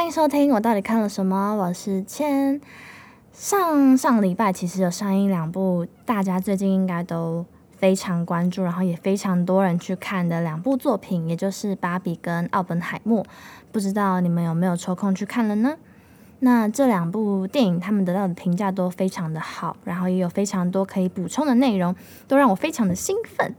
欢迎收听，我到底看了什么？我是千。上上礼拜其实有上映两部，大家最近应该都非常关注，然后也非常多人去看的两部作品，也就是《芭比》跟《奥本海默》。不知道你们有没有抽空去看了呢？那这两部电影，他们得到的评价都非常的好，然后也有非常多可以补充的内容，都让我非常的兴奋。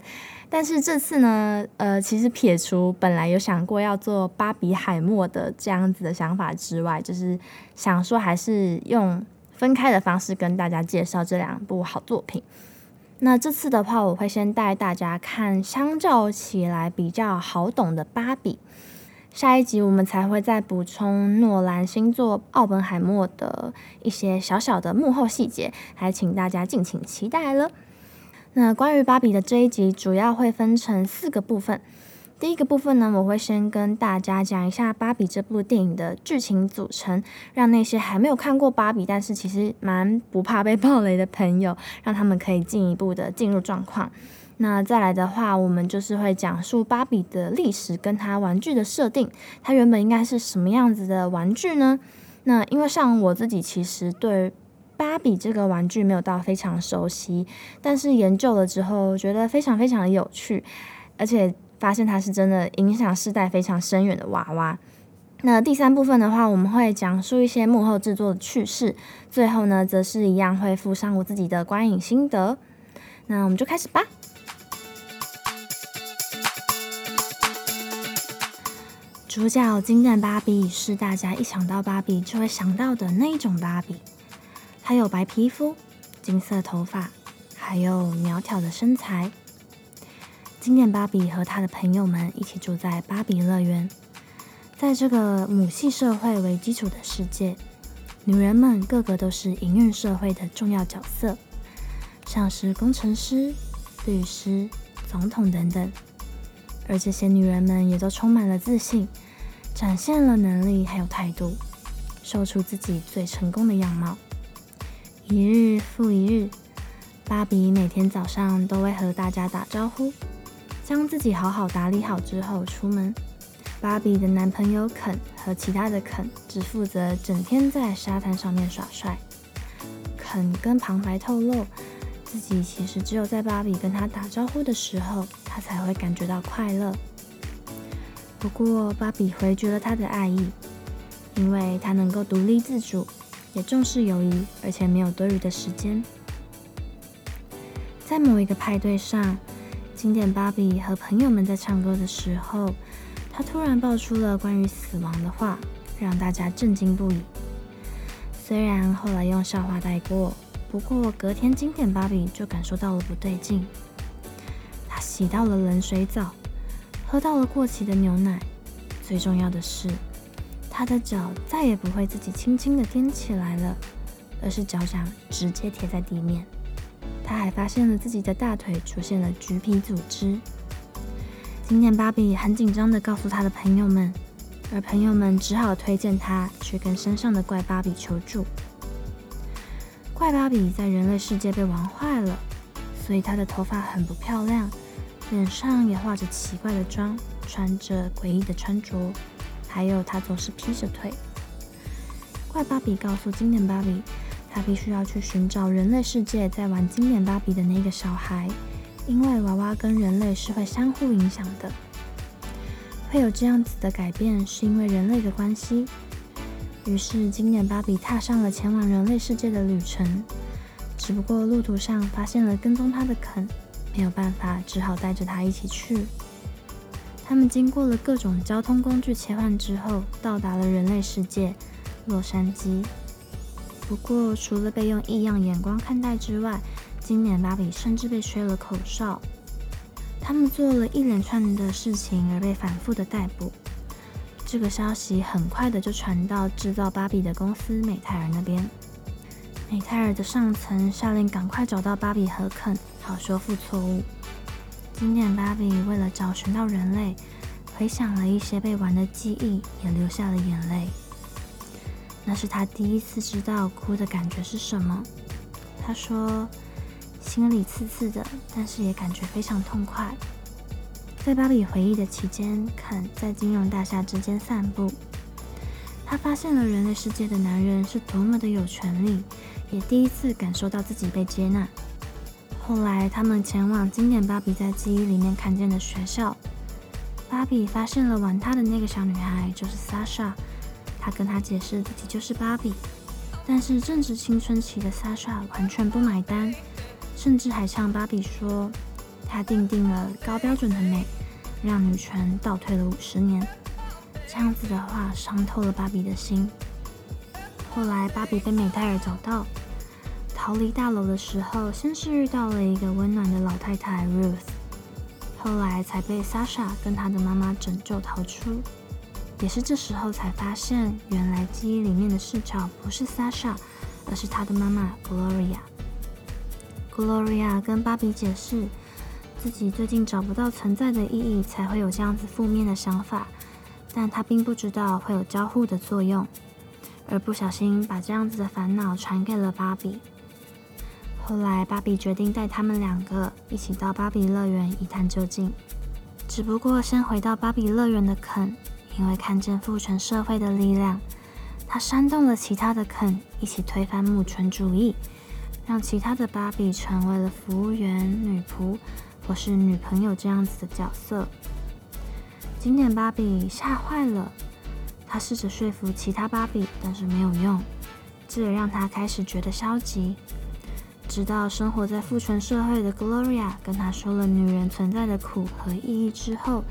但是这次呢，呃，其实撇除本来有想过要做芭比海默的这样子的想法之外，就是想说还是用分开的方式跟大家介绍这两部好作品。那这次的话，我会先带大家看相较起来比较好懂的芭比，下一集我们才会再补充诺兰星座奥本海默的一些小小的幕后细节，还请大家敬请期待了。那关于芭比的这一集，主要会分成四个部分。第一个部分呢，我会先跟大家讲一下芭比这部电影的剧情组成，让那些还没有看过芭比，但是其实蛮不怕被暴雷的朋友，让他们可以进一步的进入状况。那再来的话，我们就是会讲述芭比的历史跟它玩具的设定，它原本应该是什么样子的玩具呢？那因为像我自己其实对。芭比这个玩具没有到非常熟悉，但是研究了之后觉得非常非常的有趣，而且发现它是真的影响世代非常深远的娃娃。那第三部分的话，我们会讲述一些幕后制作的趣事，最后呢，则是一样会附上我自己的观影心得。那我们就开始吧。主角经典芭比是大家一想到芭比就会想到的那一种芭比。她有白皮肤、金色头发，还有苗条的身材。经典芭比和她的朋友们一起住在芭比乐园。在这个母系社会为基础的世界，女人们个个都是营运社会的重要角色，像是工程师、律师、总统等等。而这些女人们也都充满了自信，展现了能力还有态度，秀出自己最成功的样貌。一日复一日，芭比每天早上都会和大家打招呼，将自己好好打理好之后出门。芭比的男朋友肯和其他的肯只负责整天在沙滩上面耍帅。肯跟旁白透露，自己其实只有在芭比跟他打招呼的时候，他才会感觉到快乐。不过，芭比回绝了他的爱意，因为他能够独立自主。也重视友谊，而且没有多余的时间。在某一个派对上，经典芭比和朋友们在唱歌的时候，他突然爆出了关于死亡的话，让大家震惊不已。虽然后来用笑话带过，不过隔天经典芭比就感受到了不对劲。他洗到了冷水澡，喝到了过期的牛奶，最重要的是。他的脚再也不会自己轻轻的踮起来了，而是脚掌直接贴在地面。他还发现了自己的大腿出现了橘皮组织。今天芭比很紧张的告诉他的朋友们，而朋友们只好推荐他去跟山上的怪芭比求助。怪芭比在人类世界被玩坏了，所以她的头发很不漂亮，脸上也画着奇怪的妆，穿着诡异的穿着。还有，他总是劈着腿。怪芭比告诉经典芭比，他必须要去寻找人类世界在玩经典芭比的那个小孩，因为娃娃跟人类是会相互影响的。会有这样子的改变，是因为人类的关系。于是，经典芭比踏上了前往人类世界的旅程。只不过路途上发现了跟踪他的肯，没有办法，只好带着他一起去。他们经过了各种交通工具切换之后，到达了人类世界——洛杉矶。不过，除了被用异样眼光看待之外，经典芭比甚至被吹了口哨。他们做了一连串的事情而被反复的逮捕。这个消息很快的就传到制造芭比的公司美泰尔那边。美泰尔的上层下令赶快找到芭比和肯，好修复错误。经典芭比为了找寻到人类，回想了一些被玩的记忆，也流下了眼泪。那是他第一次知道哭的感觉是什么。他说：“心里刺刺的，但是也感觉非常痛快。”在芭比回忆的期间，肯在金融大厦之间散步。他发现了人类世界的男人是多么的有权利，也第一次感受到自己被接纳。后来，他们前往经典芭比在记忆里面看见的学校。芭比发现了玩她的那个小女孩就是 Sasha，她跟她解释自己就是芭比，但是正值青春期的 Sasha 完全不买单，甚至还向芭比说，她定定了高标准的美，让女权倒退了五十年。这样子的话伤透了芭比的心。后来，芭比被美泰尔找到，逃离大楼的时候，先是遇到了一个温暖的老太太 Ruth。后来才被 Sasha 跟他的妈妈拯救逃出，也是这时候才发现，原来记忆里面的视角不是 Sasha，而是他的妈妈 Gloria。Gloria 跟芭比解释，自己最近找不到存在的意义，才会有这样子负面的想法，但他并不知道会有交互的作用，而不小心把这样子的烦恼传给了芭比。后来，芭比决定带他们两个一起到芭比乐园一探究竟。只不过，先回到芭比乐园的肯，因为看见父权社会的力量，他煽动了其他的肯一起推翻母权主义，让其他的芭比成为了服务员、女仆或是女朋友这样子的角色。经典芭比吓坏了，他试着说服其他芭比，但是没有用，这也让他开始觉得消极。直到生活在父权社会的 Gloria 跟他说了女人存在的苦和意义之后，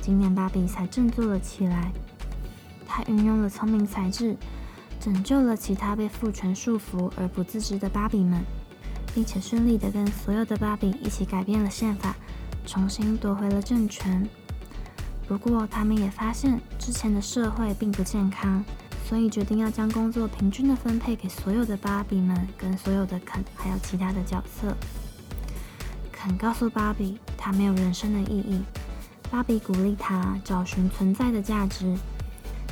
经典芭比才振作了起来。他运用了聪明才智，拯救了其他被父权束缚而不自知的芭比们，并且顺利的跟所有的芭比一起改变了宪法，重新夺回了政权。不过，他们也发现之前的社会并不健康。所以决定要将工作平均的分配给所有的芭比们，跟所有的肯，还有其他的角色。肯告诉芭比，他没有人生的意义。芭比鼓励他找寻存在的价值。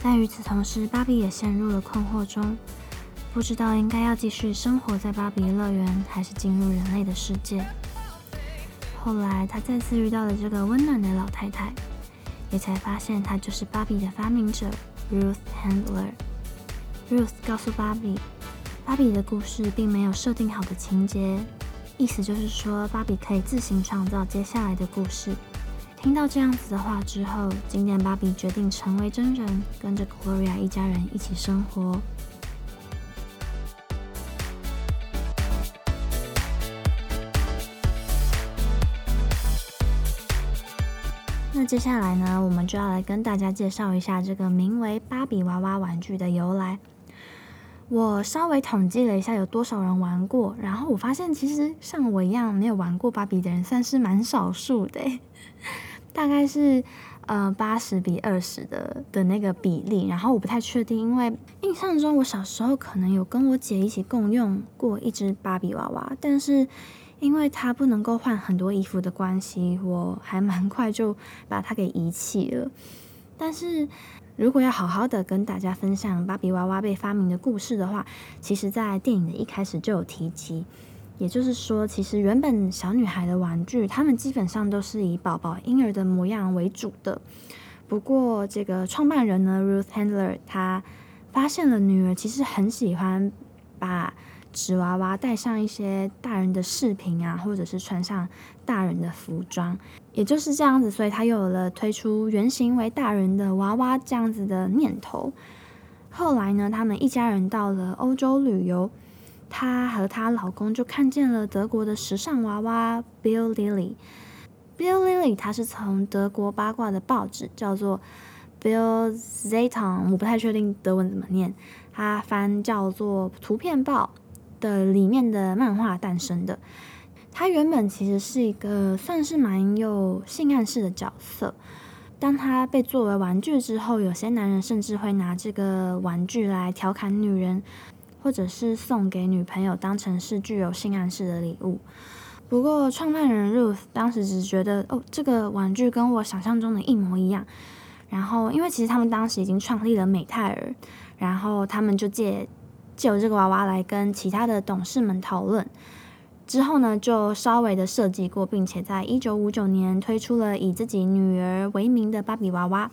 但与此同时，芭比也陷入了困惑中，不知道应该要继续生活在芭比乐园，还是进入人类的世界。后来，他再次遇到了这个温暖的老太太，也才发现她就是芭比的发明者 Ruth Handler。Ruth 告诉芭比，芭比的故事并没有设定好的情节，意思就是说，芭比可以自行创造接下来的故事。听到这样子的话之后，经典芭比决定成为真人，跟着 Gloria 一家人一起生活。那接下来呢，我们就要来跟大家介绍一下这个名为芭比娃娃玩具的由来。我稍微统计了一下有多少人玩过，然后我发现其实像我一样没有玩过芭比的人算是蛮少数的，大概是呃八十比二十的的那个比例。然后我不太确定，因为印象中我小时候可能有跟我姐一起共用过一只芭比娃娃，但是因为它不能够换很多衣服的关系，我还蛮 快就把它给遗弃了。但是。如果要好好的跟大家分享芭比娃娃被发明的故事的话，其实，在电影的一开始就有提及。也就是说，其实原本小女孩的玩具，它们基本上都是以宝宝婴儿的模样为主的。不过，这个创办人呢，Ruth Handler，他发现了女儿其实很喜欢把纸娃娃带上一些大人的饰品啊，或者是穿上大人的服装。也就是这样子，所以他又有了推出原型为大人的娃娃这样子的念头。后来呢，他们一家人到了欧洲旅游，她和她老公就看见了德国的时尚娃娃 Bill Lily。Bill Lilly 他是从德国八卦的报纸叫做 Bill Zeitung，我不太确定德文怎么念，他翻叫做图片报的里面的漫画诞生的。他原本其实是一个算是蛮有性暗示的角色。当他被作为玩具之后，有些男人甚至会拿这个玩具来调侃女人，或者是送给女朋友当成是具有性暗示的礼物。不过，创办人 Ruth 当时只觉得，哦，这个玩具跟我想象中的一模一样。然后，因为其实他们当时已经创立了美泰尔，然后他们就借借由这个娃娃来跟其他的董事们讨论。之后呢，就稍微的设计过，并且在一九五九年推出了以自己女儿为名的芭比娃娃。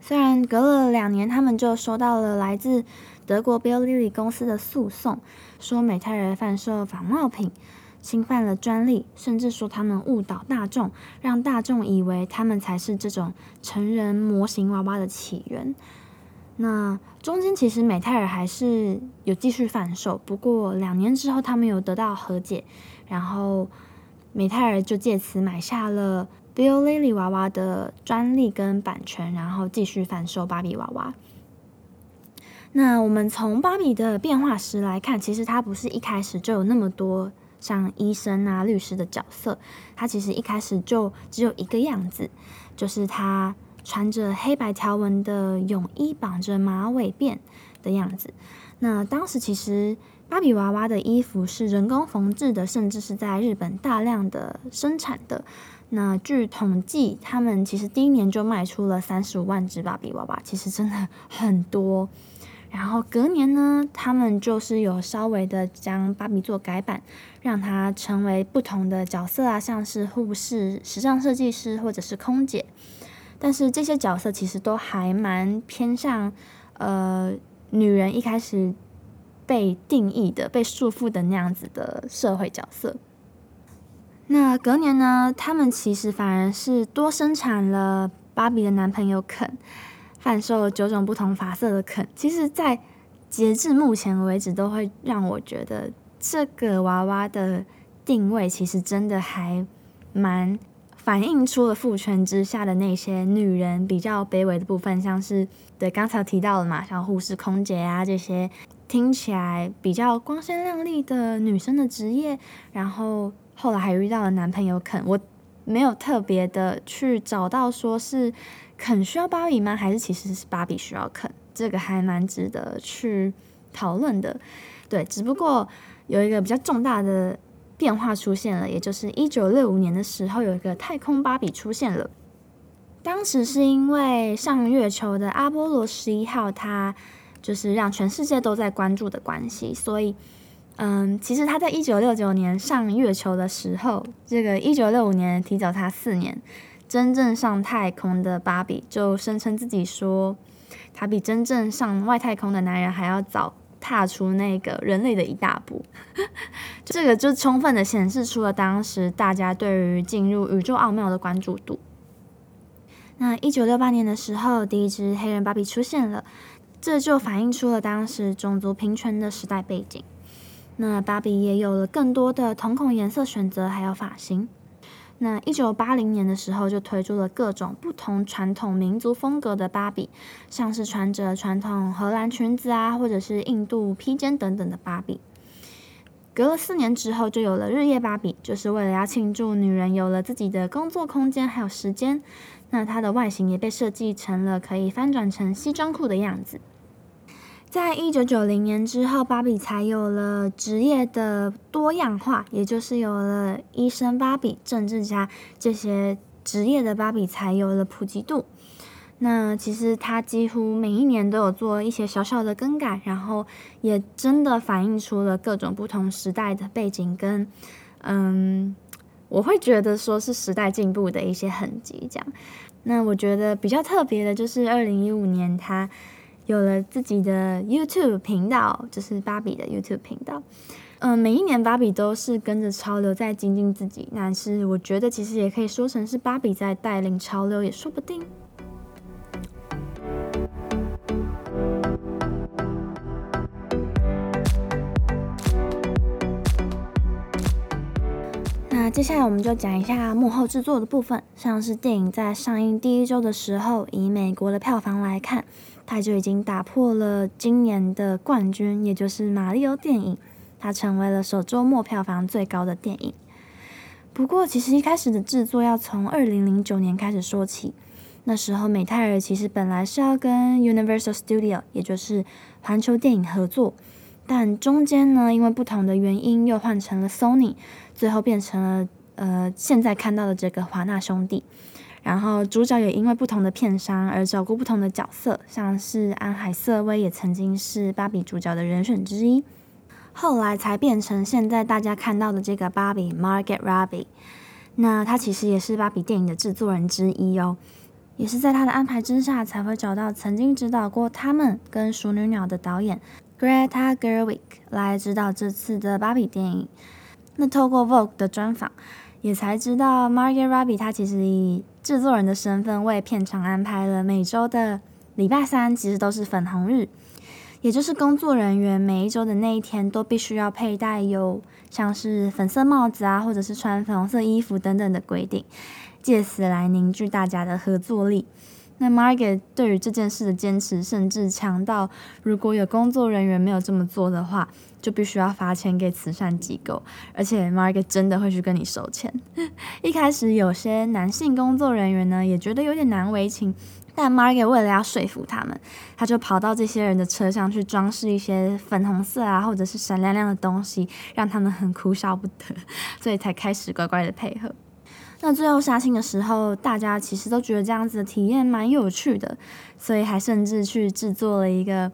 虽然隔了两年，他们就收到了来自德国 Bill Lily 公司的诉讼，说美泰尔贩售仿冒品，侵犯了专利，甚至说他们误导大众，让大众以为他们才是这种成人模型娃娃的起源。那中间其实美泰尔还是有继续贩售，不过两年之后他们有得到和解，然后美泰尔就借此买下了。Bill Lilly 娃娃的专利跟版权，然后继续贩售芭比娃娃。那我们从芭比的变化史来看，其实它不是一开始就有那么多像医生啊、律师的角色，它其实一开始就只有一个样子，就是它穿着黑白条纹的泳衣，绑着马尾辫的样子。那当时其实芭比娃娃的衣服是人工缝制的，甚至是在日本大量的生产的。那据统计，他们其实第一年就卖出了三十五万只芭比娃娃，其实真的很多。然后隔年呢，他们就是有稍微的将芭比做改版，让它成为不同的角色啊，像是护士、时尚设计师或者是空姐。但是这些角色其实都还蛮偏向呃女人一开始被定义的、被束缚的那样子的社会角色。那隔年呢？他们其实反而是多生产了芭比的男朋友肯，贩售九种不同发色的肯。其实，在截至目前为止，都会让我觉得这个娃娃的定位其实真的还蛮反映出了父权之下的那些女人比较卑微的部分，像是对刚才提到了嘛，像护士、空姐啊这些听起来比较光鲜亮丽的女生的职业，然后。后来还遇到了男朋友肯，我没有特别的去找到说是肯需要芭比吗？还是其实是芭比需要肯？这个还蛮值得去讨论的。对，只不过有一个比较重大的变化出现了，也就是一九六五年的时候，有一个太空芭比出现了。当时是因为上月球的阿波罗十一号，它就是让全世界都在关注的关系，所以。嗯，其实他在一九六九年上月球的时候，这个一九六五年提早他四年，真正上太空的芭比就声称自己说，他比真正上外太空的男人还要早踏出那个人类的一大步。这个就充分的显示出了当时大家对于进入宇宙奥妙的关注度。那一九六八年的时候，第一只黑人芭比出现了，这就反映出了当时种族平权的时代背景。那芭比也有了更多的瞳孔颜色选择，还有发型。那一九八零年的时候，就推出了各种不同传统民族风格的芭比，像是穿着传统荷兰裙子啊，或者是印度披肩等等的芭比。隔了四年之后，就有了日夜芭比，就是为了要庆祝女人有了自己的工作空间还有时间。那它的外形也被设计成了可以翻转成西装裤的样子。在一九九零年之后，芭比才有了职业的多样化，也就是有了医生芭比、政治家这些职业的芭比才有了普及度。那其实它几乎每一年都有做一些小小的更改，然后也真的反映出了各种不同时代的背景跟，嗯，我会觉得说是时代进步的一些痕迹。这样，那我觉得比较特别的就是二零一五年它。有了自己的 YouTube 频道，就是芭比的 YouTube 频道。嗯，每一年芭比都是跟着潮流在精进自己，但是我觉得其实也可以说成是芭比在带领潮流，也说不定。那接下来我们就讲一下幕后制作的部分，像是电影在上映第一周的时候，以美国的票房来看。它就已经打破了今年的冠军，也就是《马里奥》电影，它成为了首周末票房最高的电影。不过，其实一开始的制作要从二零零九年开始说起。那时候，美泰尔其实本来是要跟 Universal Studio，也就是环球电影合作，但中间呢，因为不同的原因，又换成了 Sony，最后变成了呃现在看到的这个华纳兄弟。然后主角也因为不同的片商而找过不同的角色，像是安海瑟薇也曾经是芭比主角的人选之一，后来才变成现在大家看到的这个芭比 Margaret Robbie。那她其实也是芭比电影的制作人之一哦。也是在他的安排之下，才会找到曾经指导过他们跟《熟女鸟》的导演 Greta Gerwig 来指导这次的芭比电影。那透过 Vogue 的专访，也才知道 Margaret Robbie 她其实以制作人的身份为片场安排了每周的礼拜三，其实都是粉红日，也就是工作人员每一周的那一天都必须要佩戴有像是粉色帽子啊，或者是穿粉红色衣服等等的规定。借此来凝聚大家的合作力。那 Margaret 对于这件事的坚持，甚至强到如果有工作人员没有这么做的话，就必须要发钱给慈善机构。而且 Margaret 真的会去跟你收钱。一开始有些男性工作人员呢，也觉得有点难为情，但 Margaret 为了要说服他们，他就跑到这些人的车上去装饰一些粉红色啊，或者是闪亮亮的东西，让他们很哭笑不得，所以才开始乖乖的配合。那最后杀青的时候，大家其实都觉得这样子的体验蛮有趣的，所以还甚至去制作了一个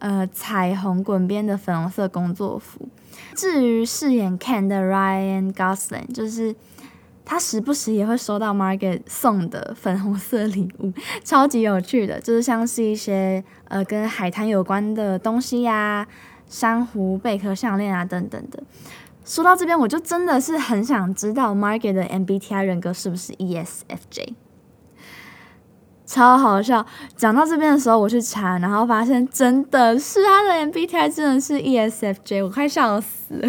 呃彩虹滚边的粉红色工作服。至于饰演 Ken 的 Ryan Gosling，就是他时不时也会收到 Margaret 送的粉红色礼物，超级有趣的，就是像是一些呃跟海滩有关的东西呀，珊瑚贝壳项链啊等等的。说到这边，我就真的是很想知道 Margaret 的 MBTI 人格是不是 ESFJ，超好笑。讲到这边的时候，我去查，然后发现真的是他的 MBTI 真的是 ESFJ，我快笑死了，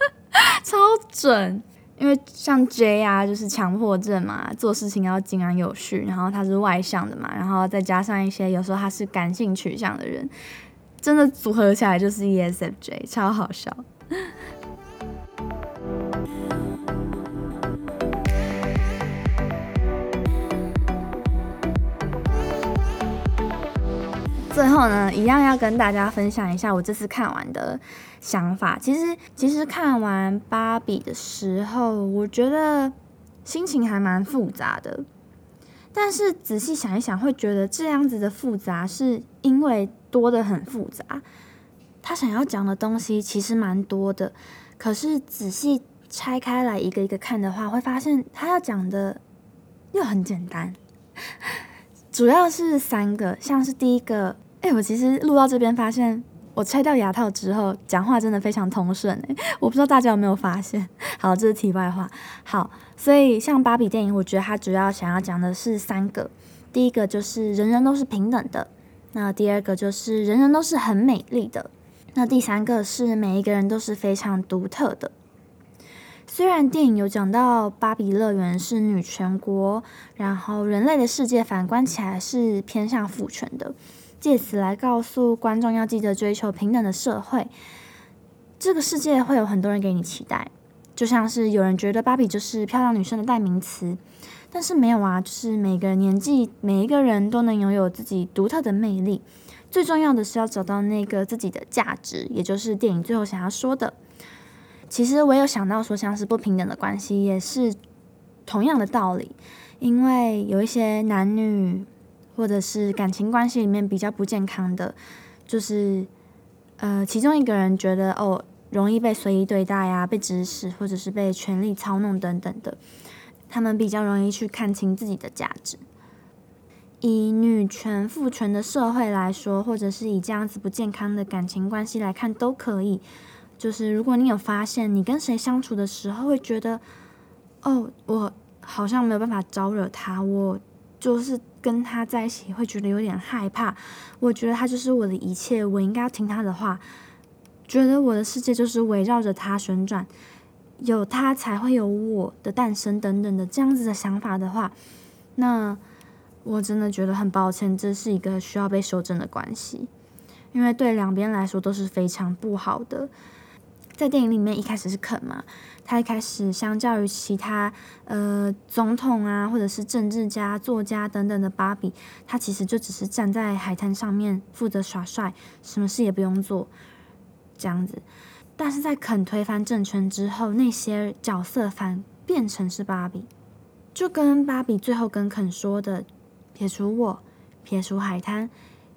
超准。因为像 J 啊，就是强迫症嘛，做事情要井然有序，然后他是外向的嘛，然后再加上一些有时候他是感性取向的人，真的组合起来就是 ESFJ，超好笑。最后呢，一样要跟大家分享一下我这次看完的想法。其实，其实看完芭比的时候，我觉得心情还蛮复杂的。但是仔细想一想，会觉得这样子的复杂是因为多的很复杂。他想要讲的东西其实蛮多的，可是仔细拆开来一个一个看的话，会发现他要讲的又很简单。主要是三个，像是第一个。哎，我其实录到这边发现，我拆掉牙套之后，讲话真的非常通顺哎，我不知道大家有没有发现。好，这是题外话。好，所以像芭比电影，我觉得它主要想要讲的是三个，第一个就是人人都是平等的，那第二个就是人人都是很美丽的，那第三个是每一个人都是非常独特的。虽然电影有讲到芭比乐园是女权国，然后人类的世界反观起来是偏向父权的。借此来告诉观众要记得追求平等的社会，这个世界会有很多人给你期待，就像是有人觉得芭比就是漂亮女生的代名词，但是没有啊，就是每个年纪每一个人都能拥有自己独特的魅力，最重要的是要找到那个自己的价值，也就是电影最后想要说的。其实我有想到说，像是不平等的关系也是同样的道理，因为有一些男女。或者是感情关系里面比较不健康的，就是呃，其中一个人觉得哦，容易被随意对待呀，被指使，或者是被权力操弄等等的，他们比较容易去看清自己的价值。以女权父权的社会来说，或者是以这样子不健康的感情关系来看，都可以。就是如果你有发现，你跟谁相处的时候会觉得，哦，我好像没有办法招惹他，我就是。跟他在一起会觉得有点害怕，我觉得他就是我的一切，我应该要听他的话，觉得我的世界就是围绕着他旋转，有他才会有我的诞生等等的这样子的想法的话，那我真的觉得很抱歉，这是一个需要被修正的关系，因为对两边来说都是非常不好的。在电影里面一开始是肯嘛，他一开始相较于其他呃总统啊，或者是政治家、作家等等的芭比，他其实就只是站在海滩上面负责耍帅，什么事也不用做这样子。但是在肯推翻政权之后，那些角色反变成是芭比，就跟芭比最后跟肯说的：“撇除我，撇除海滩，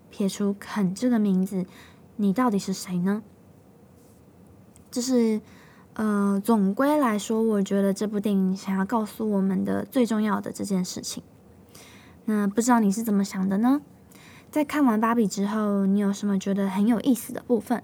撇除肯这个名字，你到底是谁呢？”就是，呃，总归来说，我觉得这部电影想要告诉我们的最重要的这件事情，那不知道你是怎么想的呢？在看完芭比之后，你有什么觉得很有意思的部分，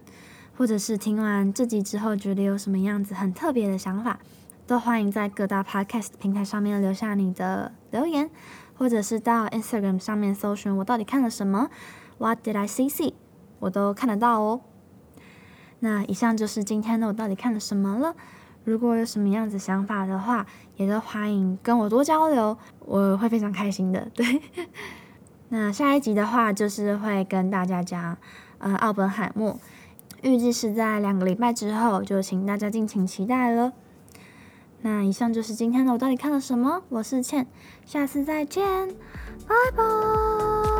或者是听完这集之后觉得有什么样子很特别的想法，都欢迎在各大 podcast 平台上面留下你的留言，或者是到 Instagram 上面搜寻我到底看了什么，What did I see？我都看得到哦。那以上就是今天的我到底看了什么了。如果有什么样子想法的话，也都欢迎跟我多交流，我会非常开心的。对，那下一集的话就是会跟大家讲，呃，奥本海默，预计是在两个礼拜之后，就请大家敬请期待了。那以上就是今天的我到底看了什么，我是倩，下次再见，拜拜。